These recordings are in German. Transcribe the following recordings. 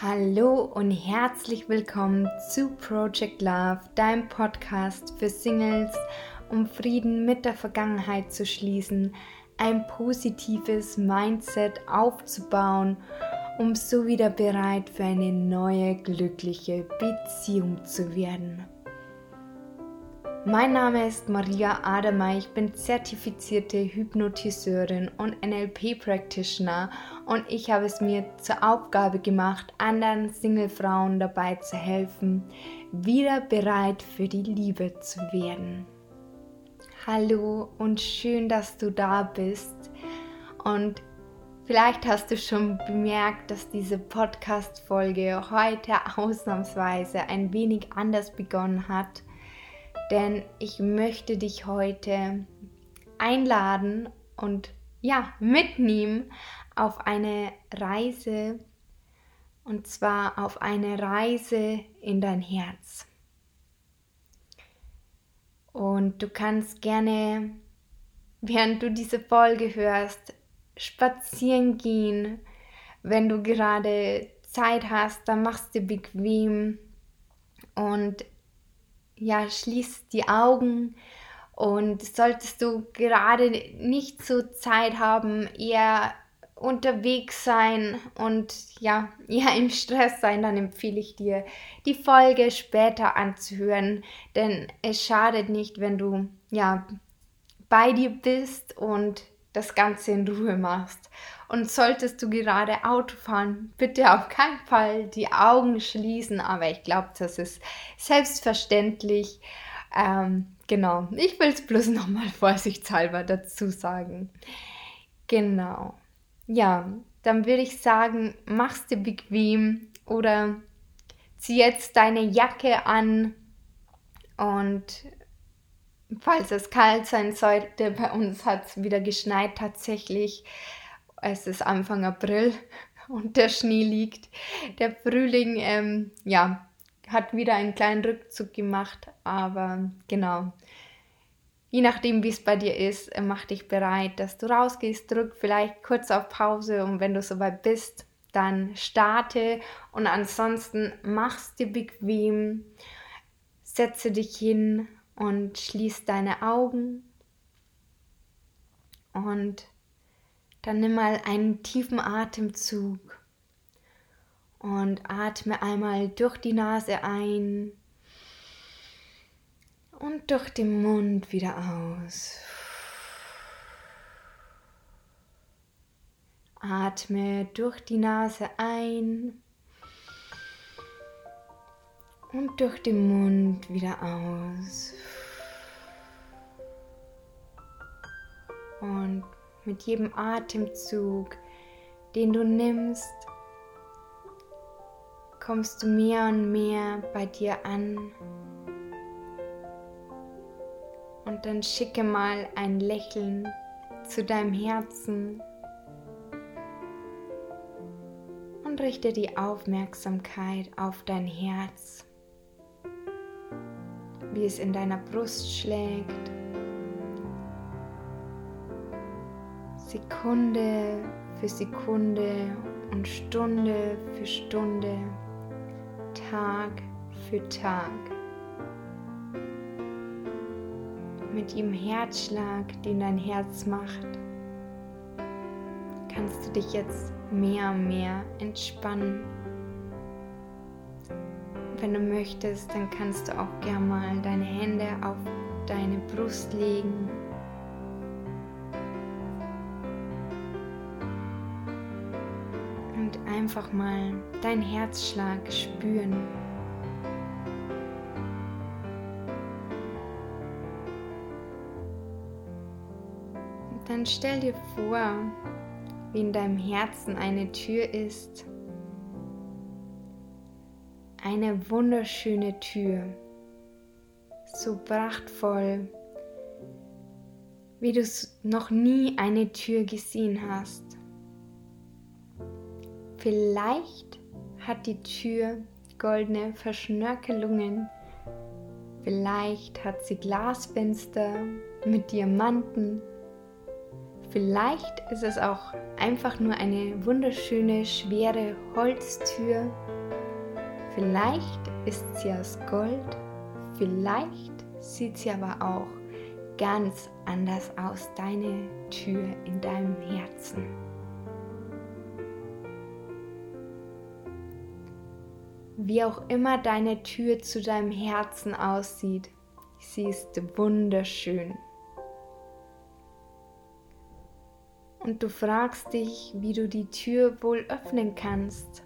Hallo und herzlich willkommen zu Project Love, deinem Podcast für Singles, um Frieden mit der Vergangenheit zu schließen, ein positives Mindset aufzubauen, um so wieder bereit für eine neue glückliche Beziehung zu werden. Mein Name ist Maria Adamay, ich bin zertifizierte Hypnotiseurin und NLP-Practitioner und ich habe es mir zur Aufgabe gemacht, anderen Single-Frauen dabei zu helfen, wieder bereit für die Liebe zu werden. Hallo und schön, dass du da bist. Und Vielleicht hast du schon bemerkt, dass diese Podcast-Folge heute ausnahmsweise ein wenig anders begonnen hat denn ich möchte dich heute einladen und ja, mitnehmen auf eine Reise und zwar auf eine Reise in dein Herz. Und du kannst gerne, während du diese Folge hörst, spazieren gehen. Wenn du gerade Zeit hast, dann machst du bequem und ja, schließ die Augen und solltest du gerade nicht so Zeit haben, eher unterwegs sein und ja, eher im Stress sein, dann empfehle ich dir, die Folge später anzuhören, denn es schadet nicht, wenn du ja bei dir bist und das Ganze in Ruhe machst. Und solltest du gerade Auto fahren, bitte auf keinen Fall die Augen schließen, aber ich glaube, das ist selbstverständlich. Ähm, genau, ich will es bloß nochmal vorsichtshalber dazu sagen. Genau. Ja, dann würde ich sagen, mach's dir bequem oder zieh jetzt deine Jacke an und falls es kalt sein sollte, bei uns hat es wieder geschneit tatsächlich. Es ist Anfang April und der Schnee liegt. Der Frühling, ähm, ja, hat wieder einen kleinen Rückzug gemacht, aber genau. Je nachdem, wie es bei dir ist, äh, mach dich bereit, dass du rausgehst, drück vielleicht kurz auf Pause und wenn du soweit bist, dann starte und ansonsten mach's dir bequem, setze dich hin und schließ deine Augen. Und dann nimm mal einen tiefen Atemzug. Und atme einmal durch die Nase ein. Und durch den Mund wieder aus. Atme durch die Nase ein und durch den Mund wieder aus. Und mit jedem Atemzug, den du nimmst, kommst du mehr und mehr bei dir an. Und dann schicke mal ein Lächeln zu deinem Herzen und richte die Aufmerksamkeit auf dein Herz, wie es in deiner Brust schlägt Sekunde für Sekunde und Stunde für Stunde, Tag für Tag. Mit jedem Herzschlag, den dein Herz macht, kannst du dich jetzt mehr und mehr entspannen. Wenn du möchtest, dann kannst du auch gerne mal deine Hände auf deine Brust legen einfach mal deinen Herzschlag spüren. Und dann stell dir vor, wie in deinem Herzen eine Tür ist. Eine wunderschöne Tür, so prachtvoll, wie du noch nie eine Tür gesehen hast. Vielleicht hat die Tür goldene Verschnörkelungen. Vielleicht hat sie Glasfenster mit Diamanten. Vielleicht ist es auch einfach nur eine wunderschöne, schwere Holztür. Vielleicht ist sie aus Gold. Vielleicht sieht sie aber auch ganz anders aus, deine Tür in deinem Herzen. Wie auch immer deine Tür zu deinem Herzen aussieht, sie ist wunderschön. Und du fragst dich, wie du die Tür wohl öffnen kannst.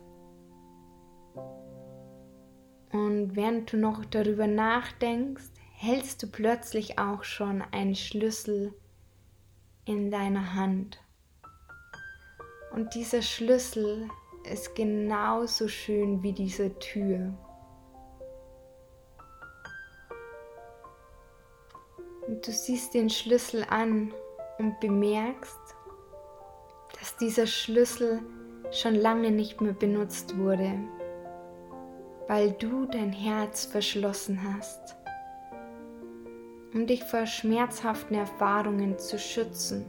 Und während du noch darüber nachdenkst, hältst du plötzlich auch schon einen Schlüssel in deiner Hand. Und dieser Schlüssel ist genauso schön wie diese Tür. Und du siehst den Schlüssel an und bemerkst, dass dieser Schlüssel schon lange nicht mehr benutzt wurde, weil du dein Herz verschlossen hast, um dich vor schmerzhaften Erfahrungen zu schützen.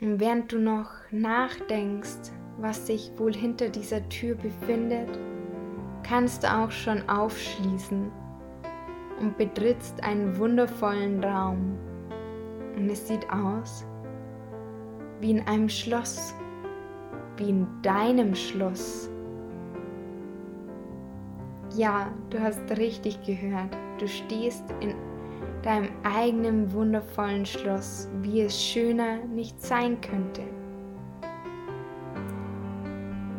Und während du noch nachdenkst, was sich wohl hinter dieser Tür befindet, kannst du auch schon aufschließen und betrittst einen wundervollen Raum. Und es sieht aus wie in einem Schloss, wie in deinem Schloss. Ja, du hast richtig gehört. Du stehst in deinem eigenen wundervollen Schloss, wie es schöner nicht sein könnte.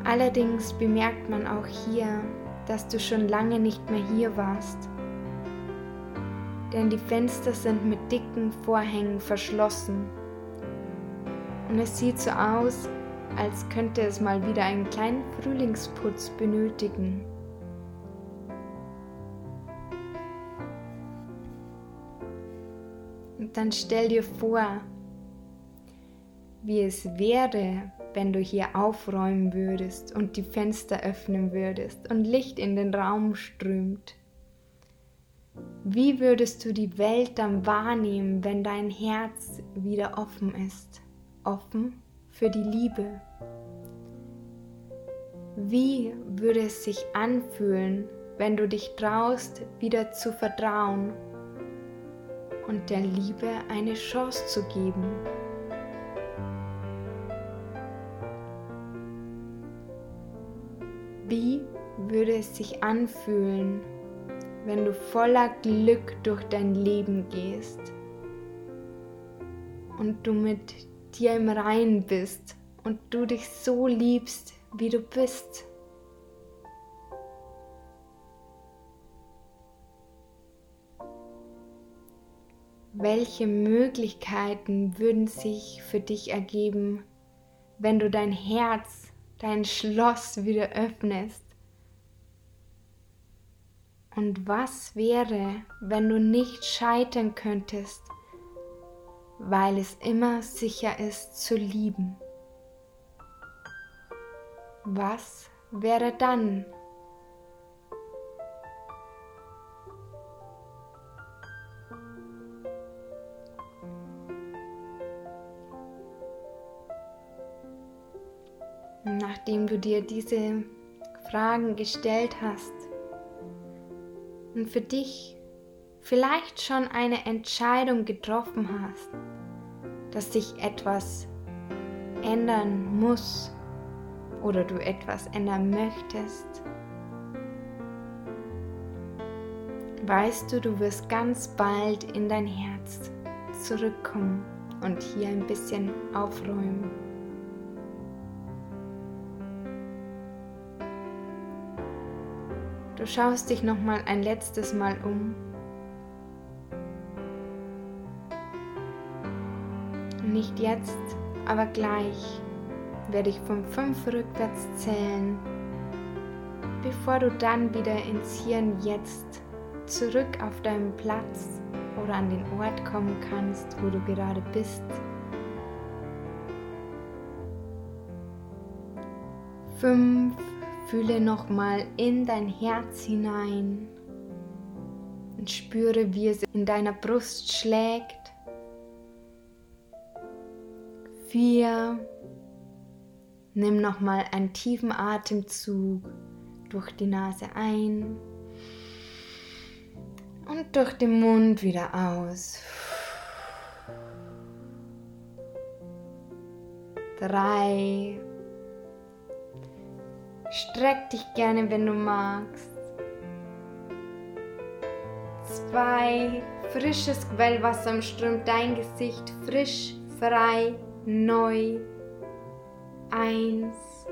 Allerdings bemerkt man auch hier, dass du schon lange nicht mehr hier warst, denn die Fenster sind mit dicken Vorhängen verschlossen und es sieht so aus, als könnte es mal wieder einen kleinen Frühlingsputz benötigen. Und dann stell dir vor, wie es wäre, wenn du hier aufräumen würdest und die Fenster öffnen würdest und Licht in den Raum strömt. Wie würdest du die Welt dann wahrnehmen, wenn dein Herz wieder offen ist? Offen für die Liebe. Wie würde es sich anfühlen, wenn du dich traust, wieder zu vertrauen und der Liebe eine Chance zu geben. Wie würde es sich anfühlen, wenn du voller Glück durch dein Leben gehst und du mit dir im Reinen bist und du dich so liebst, wie du bist? Welche Möglichkeiten würden sich für dich ergeben, wenn du dein Herz, dein Schloss wieder öffnest? Und was wäre, wenn du nicht scheitern könntest, weil es immer sicher ist zu lieben? Was wäre dann, nachdem du dir diese Fragen gestellt hast und für dich vielleicht schon eine Entscheidung getroffen hast, dass sich etwas ändern muss oder du etwas ändern möchtest, weißt du, du wirst ganz bald in dein Herz zurückkommen und hier ein bisschen aufräumen. Du schaust dich noch mal ein letztes Mal um. Nicht jetzt, aber gleich werde ich von fünf rückwärts zählen, bevor du dann wieder ins Hier und Jetzt zurück auf deinen Platz oder an den Ort kommen kannst, wo du gerade bist. Fünf, Fühle nochmal in dein Herz hinein und spüre, wie es in deiner Brust schlägt vier. Nimm nochmal einen tiefen Atemzug durch die Nase ein und durch den Mund wieder aus. Drei. Streck dich gerne, wenn du magst. Zwei. Frisches Quellwasser umströmt dein Gesicht. Frisch, frei, neu. Eins.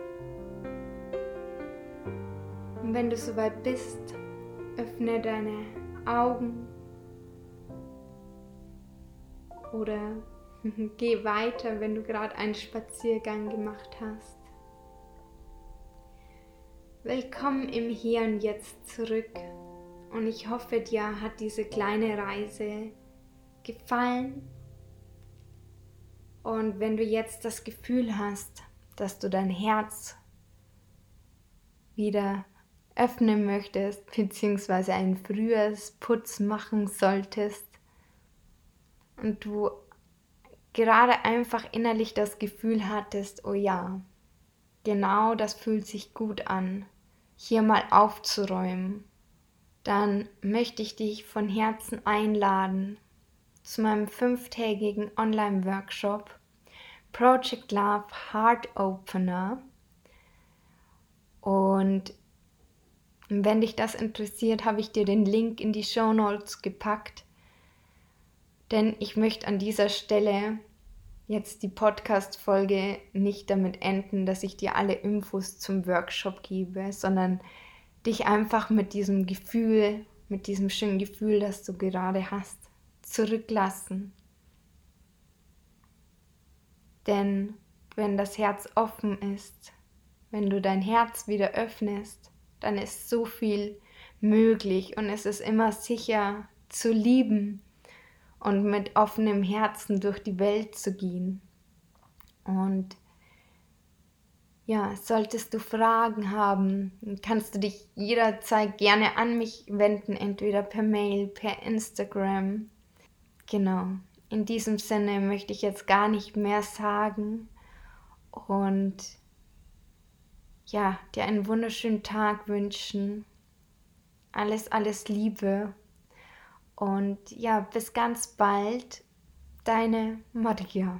Und wenn du soweit bist, öffne deine Augen oder geh weiter, wenn du gerade einen Spaziergang gemacht hast. Willkommen im Hier und Jetzt zurück und ich hoffe, dir hat diese kleine Reise gefallen. Und wenn du jetzt das Gefühl hast, dass du dein Herz wieder öffnen möchtest, beziehungsweise ein frühes Putz machen solltest und du gerade einfach innerlich das Gefühl hattest, oh ja, genau das fühlt sich gut an, hier mal aufzuräumen, dann möchte ich dich von Herzen einladen zu meinem fünftägigen Online-Workshop Project Love Heart Opener. Und wenn dich das interessiert, habe ich dir den Link in die Show Notes gepackt. Denn ich möchte an dieser Stelle jetzt die Podcast-Folge nicht damit enden, dass ich dir alle Infos zum Workshop gebe, sondern dich einfach mit diesem Gefühl, mit diesem schönen Gefühl, das du gerade hast, zurücklassen. Denn wenn das Herz offen ist, wenn du dein Herz wieder öffnest, dann ist so viel möglich und es ist immer sicher zu lieben und mit offenem Herzen durch die Welt zu gehen. Und ja, solltest du Fragen haben, kannst du dich jederzeit gerne an mich wenden, entweder per Mail, per Instagram. Genau. In diesem Sinne möchte ich jetzt gar nicht mehr sagen und ja, dir einen wunderschönen Tag wünschen. Alles, alles Liebe. Und ja, bis ganz bald, deine Maria.